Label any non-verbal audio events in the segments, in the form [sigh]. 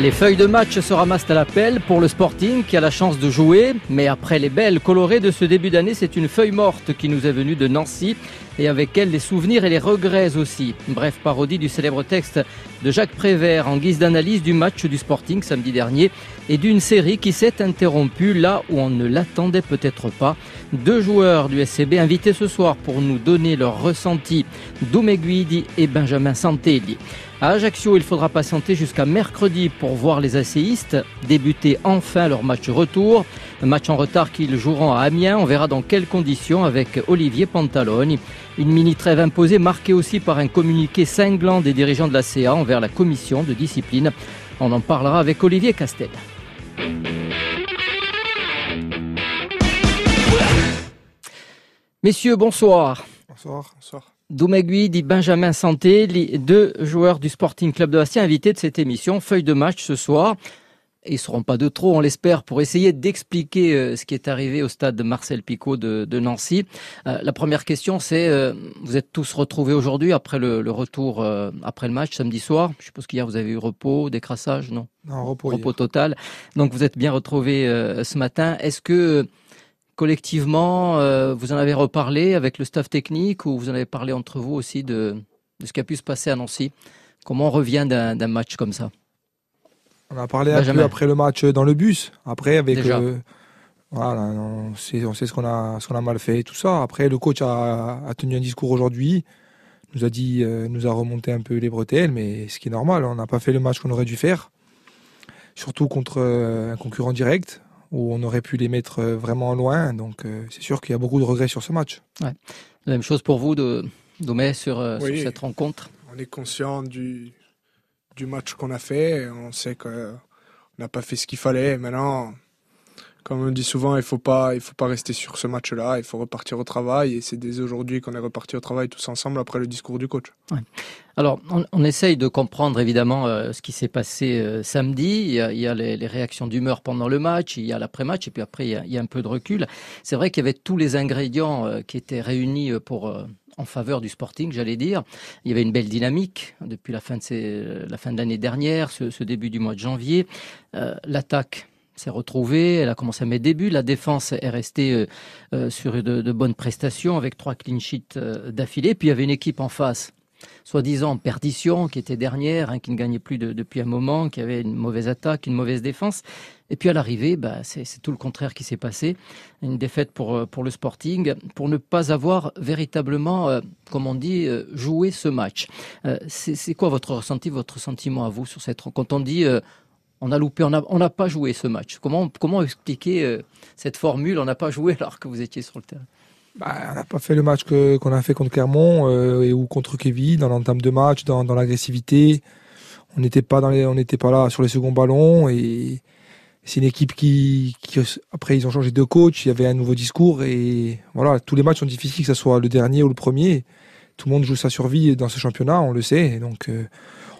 Les feuilles de match se ramassent à l'appel pour le Sporting qui a la chance de jouer. Mais après les belles colorées de ce début d'année, c'est une feuille morte qui nous est venue de Nancy et avec elle les souvenirs et les regrets aussi. Bref, parodie du célèbre texte de Jacques Prévert en guise d'analyse du match du Sporting samedi dernier et d'une série qui s'est interrompue là où on ne l'attendait peut-être pas. Deux joueurs du SCB invités ce soir pour nous donner leur ressenti, Doumeguidi et Benjamin Santelli. À Ajaccio, il faudra patienter jusqu'à mercredi pour voir les asséistes débuter enfin leur match retour. Un match en retard qu'ils joueront à Amiens. On verra dans quelles conditions avec Olivier Pantalone. Une mini trêve imposée marquée aussi par un communiqué cinglant des dirigeants de la CA envers la commission de discipline. On en parlera avec Olivier Castel. Messieurs, bonsoir. Bonsoir, bonsoir. Doumegui dit Benjamin Santé, les deux joueurs du Sporting Club de Bastia invités de cette émission. Feuille de match ce soir. Ils ne seront pas de trop, on l'espère, pour essayer d'expliquer euh, ce qui est arrivé au stade de Marcel Picot de, Nancy. Euh, la première question, c'est euh, vous êtes tous retrouvés aujourd'hui après le, retour, après le match samedi soir? Je suppose qu'hier vous avez eu repos, décrassage, non? Non, repos. Repos total. Donc vous êtes bien retrouvés ce matin. Est-ce que collectivement, euh, vous en avez reparlé avec le staff technique ou vous en avez parlé entre vous aussi de, ce qui a pu se passer à Nancy? Comment on revient d'un match comme ça? On a parlé un peu après le match dans le bus. Après, avec. Euh, voilà, on sait, ce qu'on a, ce a mal fait et tout ça. Après, le coach a, tenu un discours aujourd'hui, nous a dit, euh, nous a remonté un peu les bretelles, mais ce qui est normal, on n'a pas fait le match qu'on aurait dû faire, surtout contre un concurrent direct où on aurait pu les mettre euh, vraiment loin. Donc euh, c'est sûr qu'il y a beaucoup de regrets sur ce match. La même chose pour vous, de, Domé, sur, euh, sur, cette rencontre On est conscient du, du match qu'on a fait. On sait qu'on n'a pas fait ce qu'il fallait. Maintenant, comme on dit souvent, il faut pas, faut pas rester sur ce match-là. Il faut repartir au travail. Et c'est dès aujourd'hui qu'on est reparti au travail tous ensemble après le discours du coach. Alors, on, essaye de comprendre évidemment euh, ce qui s'est passé euh, samedi. Il y a, les, réactions d'humeur pendant le match, il y a l'après-match, et puis après il y a, un peu de recul. C'est vrai qu'il y avait tous les ingrédients euh, qui étaient réunis pour en faveur du Sporting, j'allais dire. Il y avait une belle dynamique depuis la fin de, l'année dernière, ce, début du mois de janvier. L'attaque s'est retrouvée, elle a commencé à mettre début. La défense est restée euh, euh, sur de, bonnes prestations avec trois clean sheets euh, d'affilée. Puis il y avait une équipe en face, soi-disant perdition, qui était dernière, hein, qui ne gagnait plus depuis un moment, qui avait une mauvaise attaque, une mauvaise défense. Et puis à l'arrivée, bah, c'est tout le contraire qui s'est passé. Une défaite pour, pour le Sporting, pour ne pas avoir véritablement, comme on dit, joué ce match. c'est quoi votre ressenti, votre sentiment à vous sur cette Quand on dit on a loupé, on n'a pas joué ce match. Comment, comment expliquer euh, cette formule On n'a pas joué alors que vous étiez sur le terrain? Bah, on n'a pas fait le match qu'on a fait contre Clermont euh, et ou contre Kevin dans l'entame de match, dans, l'agressivité. On n'était pas dans on n'était pas là sur les seconds ballons et c'est une équipe qui, après ils ont changé de coach, il y avait un nouveau discours et voilà tous les matchs sont difficiles que ce soit le dernier ou le premier. Tout le monde joue sa survie dans ce championnat, on le sait. donc euh,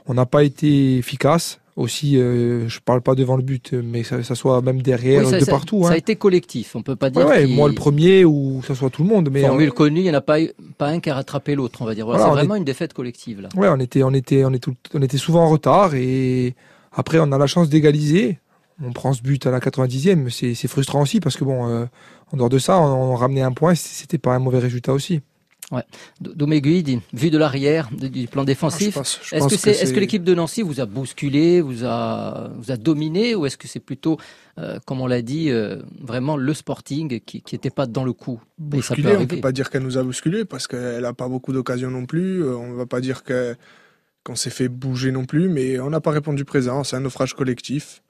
on n'a pas été efficace aussi, euh, je parle pas devant le but, mais ça, ça soit même derrière, de partout. Ça a hein. été collectif, on peut pas dire. Ouais, moi le premier ou que ça soit tout le monde. Mais Formule connue, il n'y en a pas, pas un qui a rattrapé l'autre, on va dire. c'est vraiment une défaite collective là. Ouais, on était, on était, on était, on était souvent en retard et après on a la chance d'égaliser. On prend ce but à la 90e, c'est frustrant aussi parce que bon, euh, en dehors de ça, on, on ramenait un point, c'était pas un mauvais résultat aussi. Ouais. Domeguid, vu de l'arrière, du plan défensif, est-ce que, est, que l'équipe de Nancy vous a bousculé, vous a, vous a dominé, ou est-ce que c'est plutôt, euh, comme on l'a dit, euh, vraiment le Sporting qui n'était pas dans le coup Bousculé, on ne peut pas dire qu'elle nous a bousculé parce qu'elle n'a pas beaucoup d'occasions non plus. Euh, on ne va pas dire qu'on s'est fait bouger non plus, mais on n'a pas répondu présent. C'est un naufrage collectif.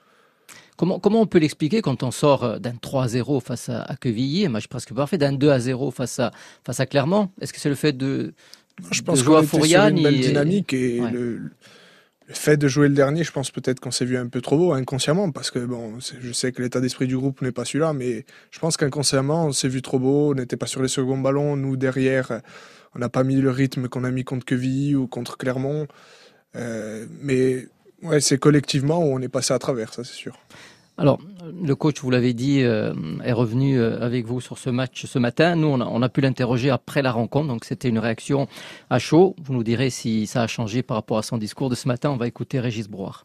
Comment, comment on peut l'expliquer quand on sort euh, d'un 3-0 face à, à Quevilly, un match presque parfait, d'un 2-0 face à, face à Clermont? Est-ce que c'est le fait de, je pense jouer à Fourian une belle dynamique et le, fait de jouer le dernier, je pense peut-être qu'on s'est vu un peu trop beau inconsciemment parce que bon, je sais que l'état d'esprit du groupe n'est pas celui-là, mais je pense qu'inconsciemment on s'est vu trop beau, on n'était pas sur les seconds ballons, nous derrière, on n'a pas mis le rythme qu'on a mis contre Quevilly ou contre Clermont, euh, mais ouais, c'est collectivement où on est passé à travers, ça c'est sûr. Alors, le coach, vous l'avez dit, euh, est revenu euh, avec vous sur ce match ce matin. Nous, on a, pu l'interroger après la rencontre, donc c'était une réaction à chaud. Vous nous direz si ça a changé par rapport à son discours de ce matin. On va écouter Régis Brouard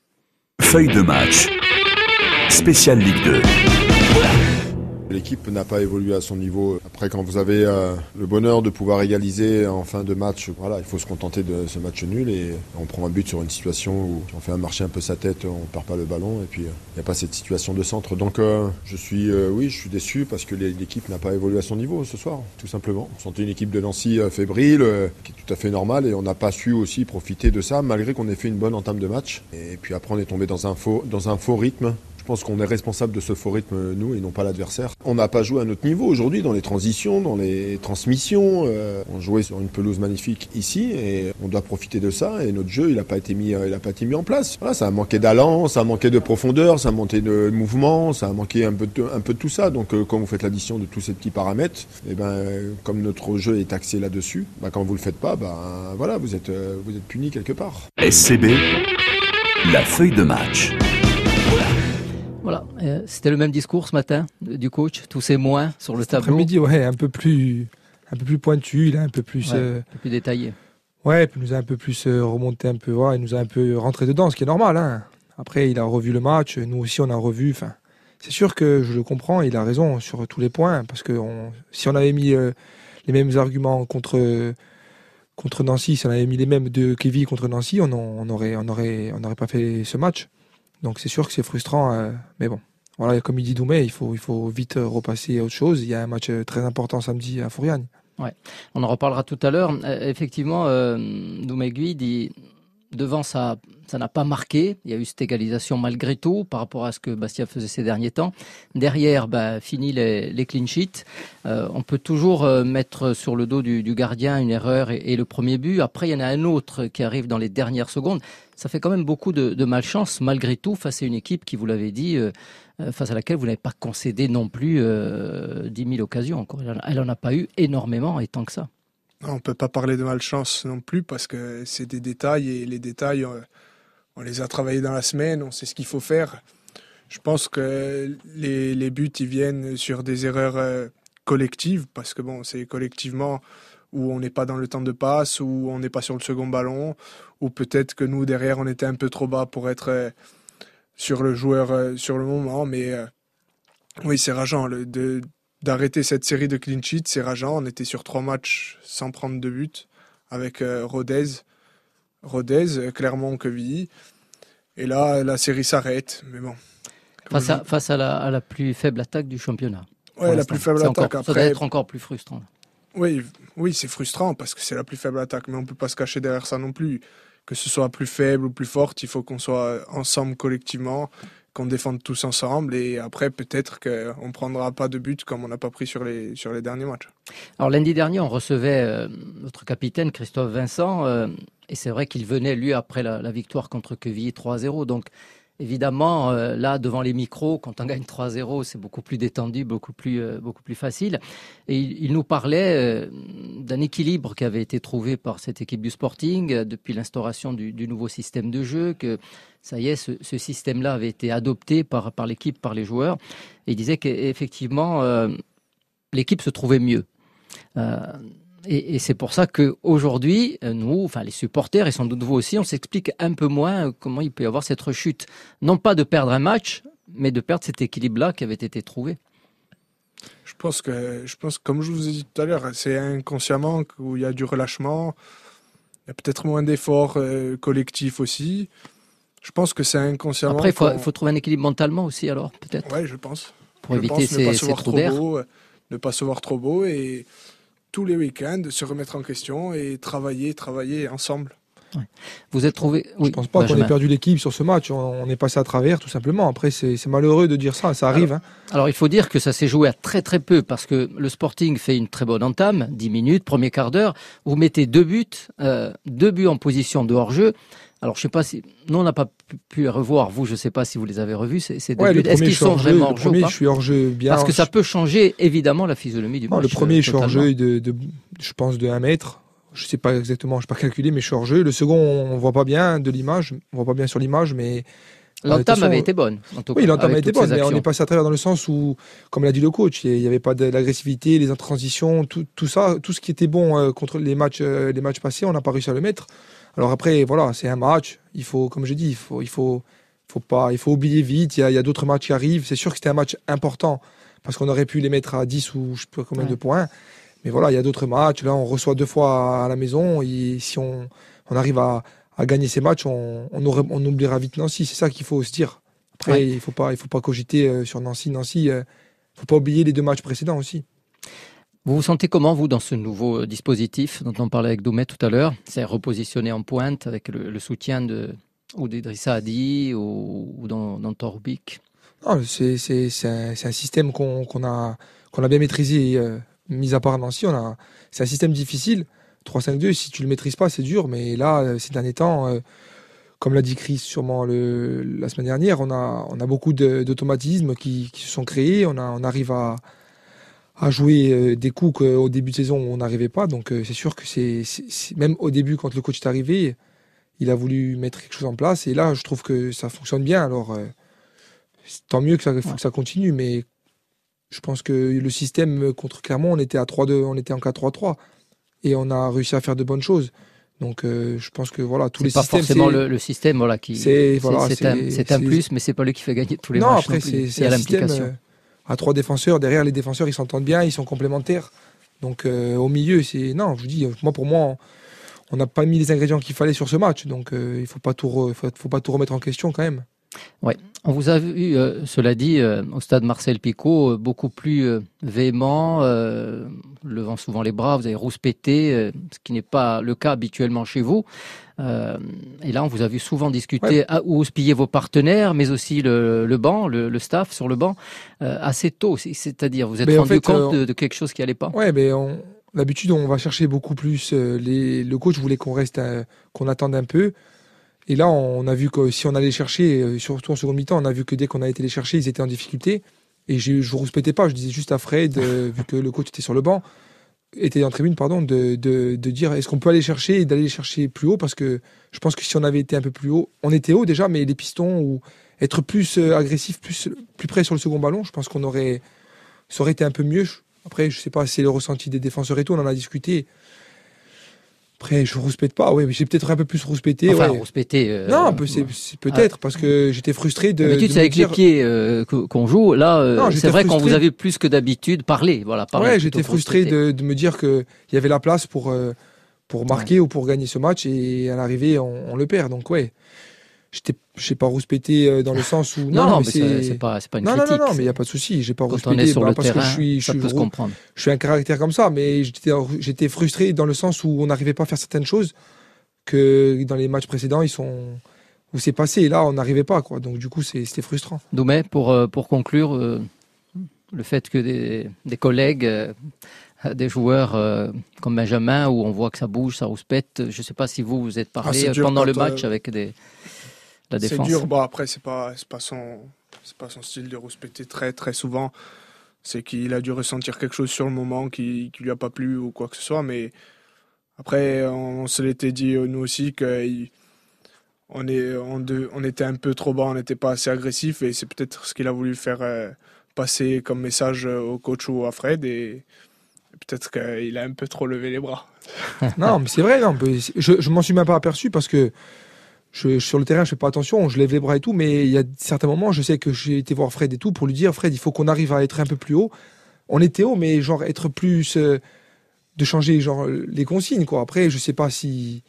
feuille de match. Spécial Ligue 2. L'équipe n'a pas évolué à son niveau. Après, quand vous avez euh, le bonheur de pouvoir égaliser en fin de match, voilà, il faut se contenter de ce match nul et on prend un but sur une situation où on fait un marcher un peu sa tête, on perd pas le ballon et puis euh, il n'y a pas cette situation de centre. Donc euh, je suis, oui, je suis déçu parce que l'équipe n'a pas évolué à son niveau ce soir, tout simplement. On sentait une équipe de Nancy fébrile, qui est tout à fait normale et on n'a pas su aussi profiter de ça malgré qu'on ait fait une bonne entame de match. Et puis après, on est tombé dans un faux, dans un faux rythme pense qu'on est responsable de ce faux rythme, nous, et non pas l'adversaire. On n'a pas joué à notre niveau aujourd'hui dans les transitions, dans les transmissions. Euh, on jouait sur une pelouse magnifique ici, et on doit profiter de ça. Et notre jeu, il n'a pas été mis, pas été mis en place. Voilà, ça a manqué d'allant, ça a manqué de profondeur, ça a manqué de mouvement, ça a manqué un peu de, tout ça. Donc, euh, quand vous faites l'addition de tous ces petits paramètres, eh ben, comme notre jeu est axé là-dessus, bah, quand vous le faites pas, bah, voilà, vous êtes, euh, êtes puni quelque part. SCB, la feuille de match. Euh, c'était le même discours ce matin du coach, tous ces moins sur le tableau? Après-midi, ouais, un peu plus, un peu plus pointu, a un peu plus, euh, un peu plus détaillé. Ouais, il nous a un peu plus euh, remonté un peu, il nous a un peu rentré dedans, ce qui est normal. Hein. Après, il a revu le match, nous aussi on a revu. Enfin, c'est sûr que je le comprends, il a raison sur tous les points, parce que si on avait mis les mêmes arguments contre contre Nancy, si on avait mis les mêmes de Kevin contre Nancy, on, on aurait on aurait on n'aurait pas fait ce match. Donc c'est sûr que c'est frustrant, euh, mais bon. Voilà, comme il dit Doumé, il faut, il faut vite euh, repasser à autre chose. Il y a un match euh, très important samedi à Fouriane. Ouais, on en reparlera tout à l'heure. effectivement, Doumé Gui dit devant ça, ça n'a pas marqué. Il y a eu cette égalisation malgré tout par rapport à ce que Bastia faisait ces derniers temps. Derrière, bah, fini les, les clean sheets. on peut toujours mettre sur le dos du, gardien une erreur et, le premier but. Après, il y en a un autre qui arrive dans les dernières secondes ça fait quand même beaucoup de, malchance malgré tout face à une équipe qui, vous l'avez dit, euh, euh, face à laquelle vous n'avez pas concédé non plus euh, 10 000 occasions. Elle n'en a pas eu énormément et tant que ça. on ne peut pas parler de malchance non plus parce que c'est des détails et les détails, on, les a travaillés dans la semaine, on sait ce qu'il faut faire. Je pense que les, buts, ils viennent sur des erreurs collectives parce que bon, c'est collectivement où on n'est pas dans le temps de passe, où on n'est pas sur le second ballon, ou peut-être que nous derrière on était un peu trop bas pour être euh, sur le joueur euh, sur le moment. Mais euh, oui, c'est rageant de d'arrêter cette série de clean sheets, c'est rageant. On était sur trois matchs sans prendre de but avec Rodez, Rodez, Clermont, Quevilly. Et là, la série s'arrête. Mais bon. Face, à, face à, la, à, la, plus faible attaque du championnat. Oui, la plus faible attaque. après... Ça doit être encore plus frustrant. Oui, oui c'est frustrant parce que c'est la plus faible attaque, mais on ne peut pas se cacher derrière ça non plus. Que ce soit plus faible ou plus forte, il faut qu'on soit ensemble collectivement, qu'on défende tous ensemble et après peut-être qu'on ne prendra pas de but comme on n'a pas pris sur les, sur les derniers matchs. Alors lundi dernier, on recevait euh, notre capitaine Christophe Vincent euh, et c'est vrai qu'il venait lui après la, la victoire contre Quevilly 3-0. Donc Évidemment, euh, là, devant les micros, quand on gagne 3-0, c'est beaucoup plus détendu, beaucoup plus, euh, beaucoup plus facile. Et il, nous parlait euh, d'un équilibre qui avait été trouvé par cette équipe du Sporting depuis l'instauration du, nouveau système de jeu, que ça y est, ce, système-là avait été adopté par, par l'équipe, par les joueurs. Et il disait qu'effectivement, l'équipe se trouvait mieux. Et, c'est pour ça qu'aujourd'hui, euh, nous, enfin les supporters et sans doute vous aussi, on s'explique un peu moins comment il peut y avoir cette rechute. Non pas de perdre un match, mais de perdre cet équilibre-là qui avait été trouvé. Je pense que, je pense, comme je vous ai dit tout à l'heure, c'est inconsciemment où il y a du relâchement. Il y a peut-être moins d'efforts euh, collectifs aussi. Je pense que c'est inconsciemment. Après, il faut, trouver un équilibre mentalement aussi, alors, peut-être. Oui, je pense. Pour éviter ces, ces trous d'air. Ne pas se voir trop beau et tous les week-ends, se remettre en question et travailler, travailler ensemble. Vous êtes trouvé. Oui, je pense pas qu'on ait perdu l'équipe sur ce match. On, est passé à travers, tout simplement. Après, c'est malheureux de dire ça. Ça arrive. Alors, hein. alors, il faut dire que ça s'est joué à très très peu parce que le Sporting fait une très bonne entame, 10 minutes, premier quart d'heure. Vous mettez deux buts, euh, deux buts en position de hors-jeu. Alors, je sais pas si. Nous, on n'a pas pu les revoir. Vous, je ne sais pas si vous les avez revus. C'est Est-ce qu'ils sont vraiment hors jeu je suis hors jeu bien. Parce que ça peut changer évidemment la physionomie du match. Le premier, je suis hors jeu de, je pense, de 1 mètre. Je ne sais pas exactement, je ne sais pas calculer, mais je suis hors jeu. Le second, on ne voit pas bien de l'image. On voit pas bien sur l'image, mais. L'entame avait été bonne. oui, l'entame avait été bonne, mais on est passé à travers dans le sens où, comme l'a dit le coach, il n'y avait pas de l'agressivité, les transitions, tout, tout, ça, tout ce qui était bon euh, contre les matchs, euh, les matchs passés, on n'a pas réussi à le mettre. Alors après, voilà, c'est un match. Il faut, comme je dis, il faut, il faut, faut pas, il faut oublier vite. Il y a, d'autres matchs qui arrivent. C'est sûr que c'était un match important parce qu'on aurait pu les mettre à 10 ou je sais pas combien de points. Mais voilà, il y a d'autres matchs. Là, on reçoit deux fois à la maison. Et si on, on arrive à, à, gagner ces matchs, on, on, on oubliera vite Nancy. C'est ça qu'il faut se dire. Après, il faut pas, il faut pas cogiter euh, sur Nancy. Nancy, il euh, faut pas oublier les deux matchs précédents aussi. Vous vous sentez comment, vous, dans ce nouveau euh, dispositif dont on parlait avec Doumet tout à l'heure? C'est repositionné en pointe avec le, soutien de ou d'Idrissa Adi ou, ou dans, dans Torbic? C'est un, système qu'on a, bien maîtrisé, mis à part Nancy. C'est un système difficile. 3-5-2, si tu le maîtrises pas, c'est dur. Mais là, ces derniers temps, comme l'a dit Chris sûrement la semaine dernière, on a, beaucoup d'automatismes qui, se sont créés. On arrive à, à jouer euh, des coups qu'au début de saison on n'arrivait pas. Donc euh, c'est sûr que c'est même au début quand le coach est arrivé, il a voulu mettre quelque chose en place et là je trouve que ça fonctionne bien. Alors euh, tant mieux que ça, faut que ça continue, mais je pense que le système contre Clermont on était à 3-2, on était en 4-3-3 et on a réussi à faire de bonnes choses. Donc je pense que voilà tous les pas systèmes. forcément le, le, système voilà qui. C'est voilà, un, un, plus, mais c'est pas lui qui fait gagner tous les non, matchs. Après, c'est l'implication à trois défenseurs. Derrière, les défenseurs, ils s'entendent bien, ils sont complémentaires. Donc euh, au milieu, c'est non, je vous dis, moi pour moi, on n'a pas mis les ingrédients qu'il fallait sur ce match, donc euh, il faut faut, pas tout remettre en question quand même. Ouais, on vous a vu, euh, cela dit, au stade Marcel Picot, beaucoup plus véhément, levant souvent les bras, vous avez rouspété, ce qui n'est pas le cas habituellement chez vous. Euh, et là, on vous a vu souvent discuter ou houspiller vos partenaires, mais aussi le, le banc, le, staff sur le banc, euh, assez tôt. C'est-à-dire, vous êtes rendu compte euh, de, quelque chose qui allait pas? Ouais, mais d'habitude, on va chercher beaucoup plus. Les, le coach voulait qu'on reste, qu'on attende un peu. Et là, on a vu que si on allait chercher, surtout en seconde mi-temps, on a vu que dès qu'on a été les chercher, ils étaient en difficulté. Et je ne rouspétais pas, je disais juste à Fred, [laughs] vu que le coach était sur le banc, était en tribune, pardon, de, de, de dire est-ce qu'on peut aller chercher et d'aller chercher plus haut? Parce que je pense que si on avait été un peu plus haut, on était haut déjà, mais les pistons ou être plus euh, agressif, plus, plus près sur le second ballon, je pense qu'on aurait, ça aurait été un peu mieux. Après, je sais pas, c'est le ressenti des défenseurs et tout, on en a discuté. Après, je rouspète pas, oui, mais j'ai peut-être un peu plus rouspété. Enfin, rouspété. Euh, non, peut-être parce que j'étais frustré de. D'habitude, c'est avec les pieds euh, qu'on joue. Là, euh, c'est vrai qu'on vous avait plus que d'habitude parlé. Voilà, parlé ouais, j'étais frustré de, de, me dire qu'il y avait la place pour, pour marquer ou pour gagner ce match et à l'arrivée, on, on, le perd. Donc, ouais je sais pas rouspété euh, dans le sens où non, non, mais c'est pas c'est pas une non, critique. Non non non, mais il y a pas de souci, j'ai pas rouspété bah, parce terrain, que je suis je suis comprendre. Je suis un caractère comme ça, mais j'étais j'étais frustré dans le sens où on n'arrivait pas à faire certaines choses que dans les matchs précédents, ils sont où c'est passé et là on n'arrivait pas quoi. Donc du coup, c'était frustrant. Doumé pour euh, pour conclure euh, le fait que des, des collègues des joueurs comme Benjamin où on voit que ça bouge, ça rouspète. Je ne sais pas si vous vous êtes parlé ah, pendant le match avec des c'est dur. Bon, après, c'est pas, pas son, c'est pas son style de rouspéter très, très souvent. C'est qu'il a dû ressentir quelque chose sur le moment qui, qui lui a pas plu ou quoi que ce soit. Mais après, on, se l'était dit euh, nous aussi qu'on on est, on, on, était un peu trop bas, on n'était pas assez agressif et c'est peut-être ce qu'il a voulu faire euh, passer comme message euh, au coach ou à Fred et, peut-être qu'il a un peu trop levé les bras. [laughs] non, mais c'est vrai, non, je, je m'en suis même pas aperçu parce que je, sur le terrain, je fais pas attention, je lève les bras et tout, mais il y a certains moments, je sais que j'ai été voir Fred et tout pour lui dire, Fred, il faut qu'on arrive à être un peu plus haut. On était haut, mais genre être plus, euh, de changer genre les consignes quoi. Après, je sais pas si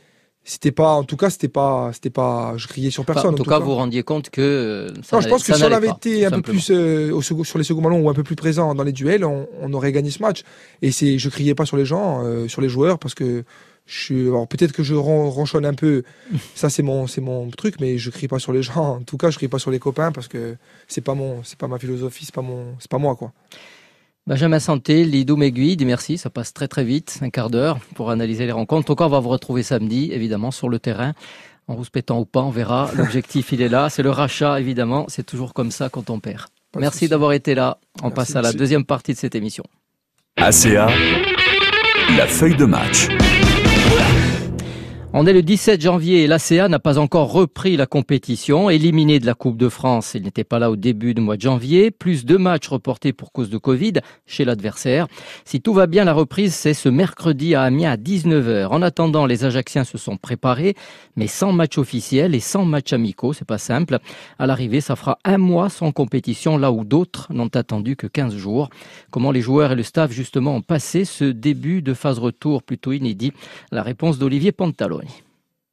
c'était pas, en tout cas, c'était pas, c'était pas, je criais sur personne. en, tout, cas, vous vous rendiez compte que euh, non, je pense que si on avait été un peu plus euh, au sur les seconds ballons ou un peu plus présent dans les duels, on, on aurait gagné ce match. Et c'est, je criais pas sur les gens, sur les joueurs, parce que alors peut-être que je ronchonne un peu, [laughs] ça c'est mon c'est mon truc, mais je crie pas sur les gens. En tout cas, je crie pas sur les copains parce que c'est pas mon c'est pas ma philosophie, c'est pas mon c'est pas moi quoi. Benjamin Santé, Lido dit merci, ça passe très très vite, un quart d'heure pour analyser les rencontres. Donc on va vous retrouver samedi, évidemment, sur le terrain, en rouspétant ou pas, on verra. [laughs] L'objectif il est là, c'est le rachat évidemment, c'est toujours comme ça quand on perd. merci d'avoir été là. On passe à la deuxième partie de cette émission. ACA, la feuille de match. On est le 17 janvier et l'ACA n'a pas encore repris la compétition. Éliminé de la Coupe de France, il n'était pas là au début du mois de janvier. Plus deux matchs reportés pour cause de Covid chez l'adversaire. Si tout va bien, la reprise, c'est ce mercredi à Amiens à 19h. En attendant, les Ajacciens se sont préparés, mais sans match officiel et sans match amicaux. C'est pas simple. À l'arrivée, ça fera un mois sans compétition, là où d'autres n'ont attendu que 15 jours. Comment les joueurs et le staff, justement, ont passé ce début de phase retour plutôt inédit? La réponse d'Olivier Pantaloni.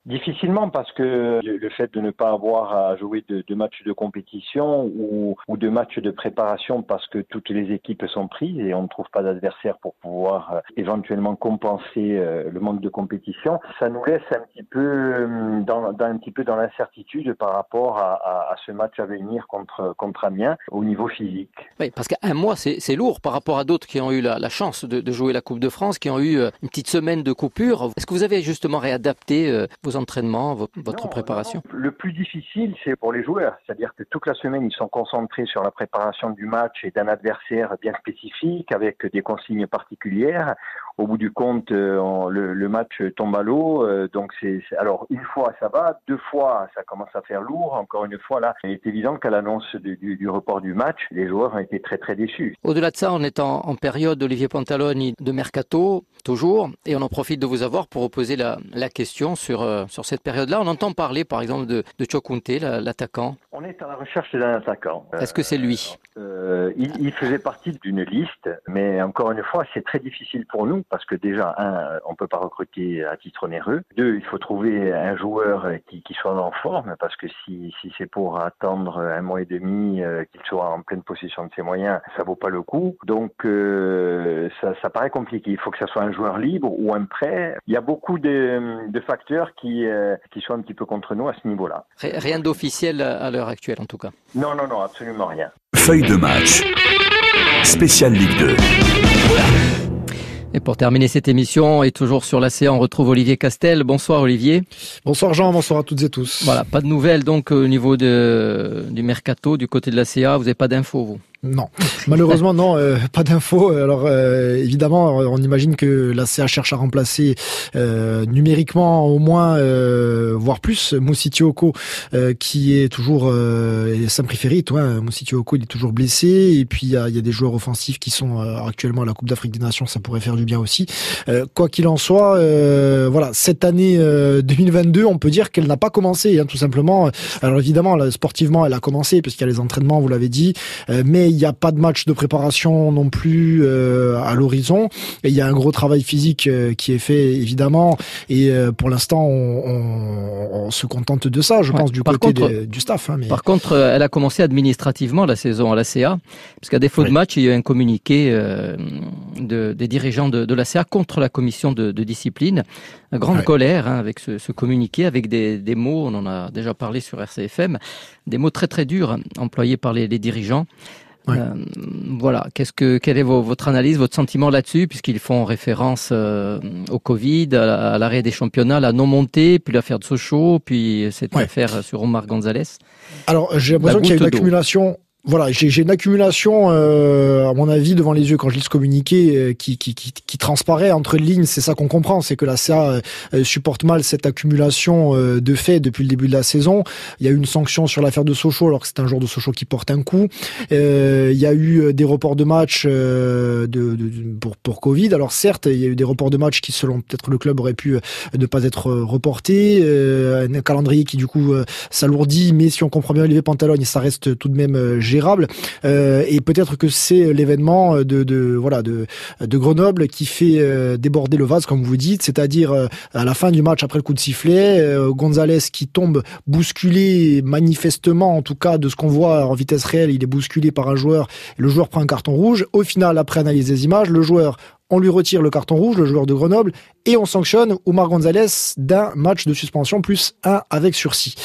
Difficilement parce que le fait de ne pas avoir à jouer de, matchs de compétition ou, de matchs de préparation parce que toutes les équipes sont prises et on ne trouve pas d'adversaire pour pouvoir euh, éventuellement compenser euh, le manque de compétition, ça nous laisse un petit peu euh, dans, un petit peu dans l'incertitude par rapport à, ce match à venir contre contre Amiens au niveau physique. Oui, parce qu'un mois c'est lourd par rapport à d'autres qui ont eu la, chance de, jouer la Coupe de France, qui ont eu une petite semaine de coupure. Est-ce que vous avez justement réadapté entraînements, votre préparation? Le plus difficile, c'est pour les joueurs. C'est-à-dire que toute la semaine, ils sont concentrés sur la préparation du match et d'un adversaire bien spécifique, avec des consignes particulières. Au bout du compte, euh, le, le, match tombe à l'eau. Euh, donc, c'est alors une fois ça va, deux fois ça commence à faire lourd. Encore une fois, là, il est évident qu'à l'annonce du, du, du, report du match, les joueurs ont été très très déçus. Au-delà de ça, on est en, en période Olivier Pantaloni de mercato toujours, et on en profite de vous avoir pour poser la, la question sur euh, sur cette période-là. On entend parler, par exemple, de, de Chokunte, l'attaquant. On est à la recherche d'un attaquant. Est-ce que c'est lui? Euh, il, il, faisait partie d'une liste, mais encore une fois, c'est très difficile pour nous parce que déjà, un, on peut pas recruter à titre onéreux. Deux, il faut trouver un joueur qui, qui soit en forme parce que si, si c'est pour attendre un mois et demi euh, qu'il soit en pleine possession de ses moyens, ça vaut pas le coup. Donc, euh, ça, ça, paraît compliqué. Il faut que ça soit un joueur libre ou un prêt. Il y a beaucoup de, de facteurs qui, euh, qui sont un petit peu contre nous à ce niveau-là. Rien d'officiel à l'heure actuelle, en tout cas. Non, non, non, absolument rien. Feuille de match. Spécial Ligue 2. Et pour terminer cette émission, et toujours sur l'ACA, on retrouve Olivier Castel. Bonsoir Olivier. Bonsoir Jean, bonsoir à toutes et tous. Voilà, pas de nouvelles donc au niveau de, du mercato, du côté de l'ACA, vous n'avez pas d'infos vous? Non, malheureusement non, euh, pas d'infos. Alors euh, évidemment, on imagine que la CA cherche à remplacer euh, numériquement au moins, voire plus, Moussitioko, qui est toujours euh, Saint-Préféré. Toi, Moussitioko, il est toujours blessé. Et puis il y a, des joueurs offensifs qui sont actuellement à la Coupe d'Afrique des Nations, ça pourrait faire du bien aussi. quoi qu'il en soit, voilà, cette année 2022, on peut dire qu'elle n'a pas commencé, hein, tout simplement. Alors évidemment, sportivement, elle a commencé parce qu'il y a les entraînements, vous l'avez dit, mais il n'y a pas de match de préparation non plus euh, à l'horizon. Et il y a un gros travail physique euh, qui est fait évidemment. Et euh, pour l'instant, on, on, on, se contente de ça, je ouais. pense, du par côté contre, des, du staff. Hein, mais... Par contre, elle a commencé administrativement la saison à la CA, parce qu'à défaut oui. de match, il y a eu un communiqué de, des dirigeants de, de la CA contre la commission de, de discipline. Une grande ouais. colère hein, avec ce, ce, communiqué, avec des, des, mots, on en a déjà parlé sur RCFM, des mots très très durs employés par les, les dirigeants. Ouais. Euh, voilà. Qu'est-ce que, quelle est votre analyse, votre sentiment là-dessus, puisqu'ils font référence euh, au Covid, à, à l'arrêt des championnats, la non montée, puis l'affaire de Sochaux, puis cette ouais. affaire sur Omar Gonzalez? Alors j'ai l'impression qu'il y a une accumulation voilà, j'ai une accumulation, euh, à mon avis, devant les yeux quand je lis ce communiqué euh, qui, qui, transparaît entre lignes. C'est ça qu'on comprend, c'est que la CA euh, supporte mal cette accumulation euh, de faits depuis le début de la saison. Il y a eu une sanction sur l'affaire de Sochaux, alors que c'est un joueur de Sochaux qui porte un coup. Euh, il y a eu des reports de match de, pour, pour Covid. Alors certes, il y a eu des reports de match qui, selon peut-être le club, auraient pu ne pas être reportés. un calendrier qui du coup s'alourdit, mais si on comprend bien Olivier Pantalogne, ça reste tout de même Euh, et peut-être que c'est l'événement de, de, voilà de, de Grenoble qui fait euh, déborder le vase, comme vous dites, c'est-à-dire euh, à la fin du match après le coup de sifflet, euh, Gonzalez qui tombe bousculé manifestement, en tout cas de ce qu'on voit en vitesse réelle, il est bousculé par un joueur. Le joueur prend un carton rouge. Au final, après analyse des images, le joueur on lui retire le carton rouge, le joueur de Grenoble, et on sanctionne Omar Gonzalez d'un match de suspension plus un avec sursis.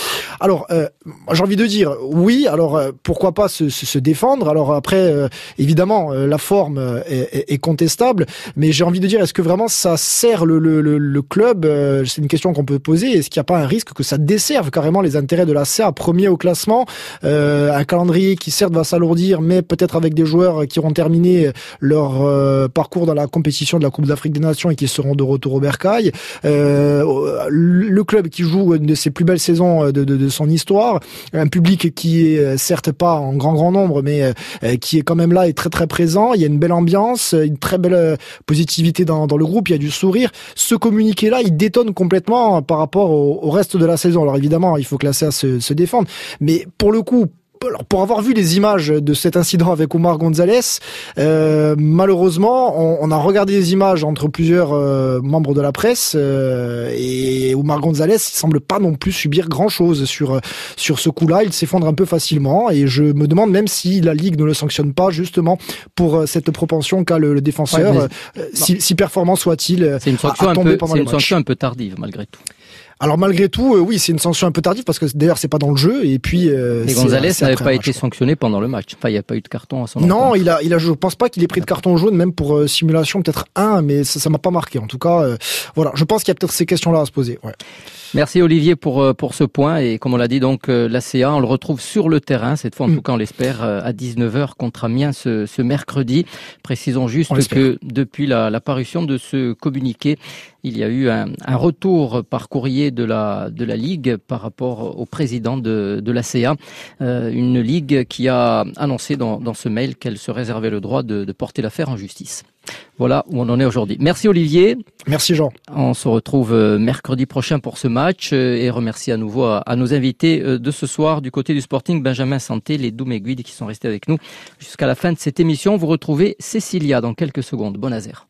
Alors, euh, j'ai envie de dire, oui, alors euh, pourquoi pas se, se, se, défendre? Alors après, euh, évidemment, euh, la forme euh, est, est, contestable, mais j'ai envie de dire, est-ce que vraiment ça sert le, le, le, le club? C'est une question qu'on peut poser. Est-ce qu'il n'y a pas un risque que ça desserve carrément les intérêts de la CA, premier au classement? Un calendrier qui certes va s'alourdir, mais peut-être avec des joueurs qui auront terminé leur parcours dans la compétition de la Coupe d'Afrique des Nations et qui seront de retour au Bercail. le club qui joue une de ses plus belles saisons de, son histoire, un public qui est certes pas en grand grand nombre, mais qui est quand même là et très très présent. Il y a une belle ambiance, une très belle positivité dans, le groupe. Il y a du sourire. Ce communiqué-là, il détonne complètement par rapport au, au, reste de la saison. Alors évidemment, il faut que la CA se, se défende, mais pour le coup, alors pour avoir vu les images de cet incident avec Omar Gonzalez, euh, malheureusement, on, on, a regardé les images entre plusieurs euh, membres de la presse euh, et Omar Gonzalez il semble pas non plus subir grand chose sur sur ce coup-là. Il s'effondre un peu facilement et je me demande même si la ligue ne le sanctionne pas justement pour cette propension qu'a le, défenseur, si, si, performant soit-il. C'est une sanction, un peu, une sanction un peu tardive malgré tout. Alors malgré tout, euh, oui, c'est une sanction un peu tardive parce que d'ailleurs c'est pas dans le jeu et puis. Euh, Gonzalez n'avait pas été sanctionné pendant le match. Enfin, il n'y a pas eu de carton à son. Non, il a, il a, je pense pas qu'il ait pris de carton jaune même pour euh, simulation, peut-être un, mais ça, ça m'a pas marqué. En tout cas, euh, voilà, je pense qu'il y a peut-être ces questions-là à se poser. Ouais. Merci Olivier pour euh, pour ce point et comme on l'a dit donc euh, l'ACA on le retrouve sur le terrain cette fois en mm. tout cas on l'espère à 19h contre Amiens ce, ce mercredi. Précisons juste que depuis la, la, parution de ce communiqué il y a eu un, un, retour par courrier de la de la ligue par rapport au président de de l'ACA euh, une ligue qui a annoncé dans, dans ce mail qu'elle se réservait le droit de, de porter l'affaire en justice. Voilà où on en est aujourd'hui. Merci Olivier. Merci Jean. On se retrouve euh, mercredi prochain pour ce match euh, et remercie à nouveau à, nos invités de ce soir du côté du Sporting, Benjamin Santé, les Douméguides qui sont restés avec nous jusqu'à la fin de cette émission. Vous retrouvez Cécilia dans quelques secondes. Bon Azer.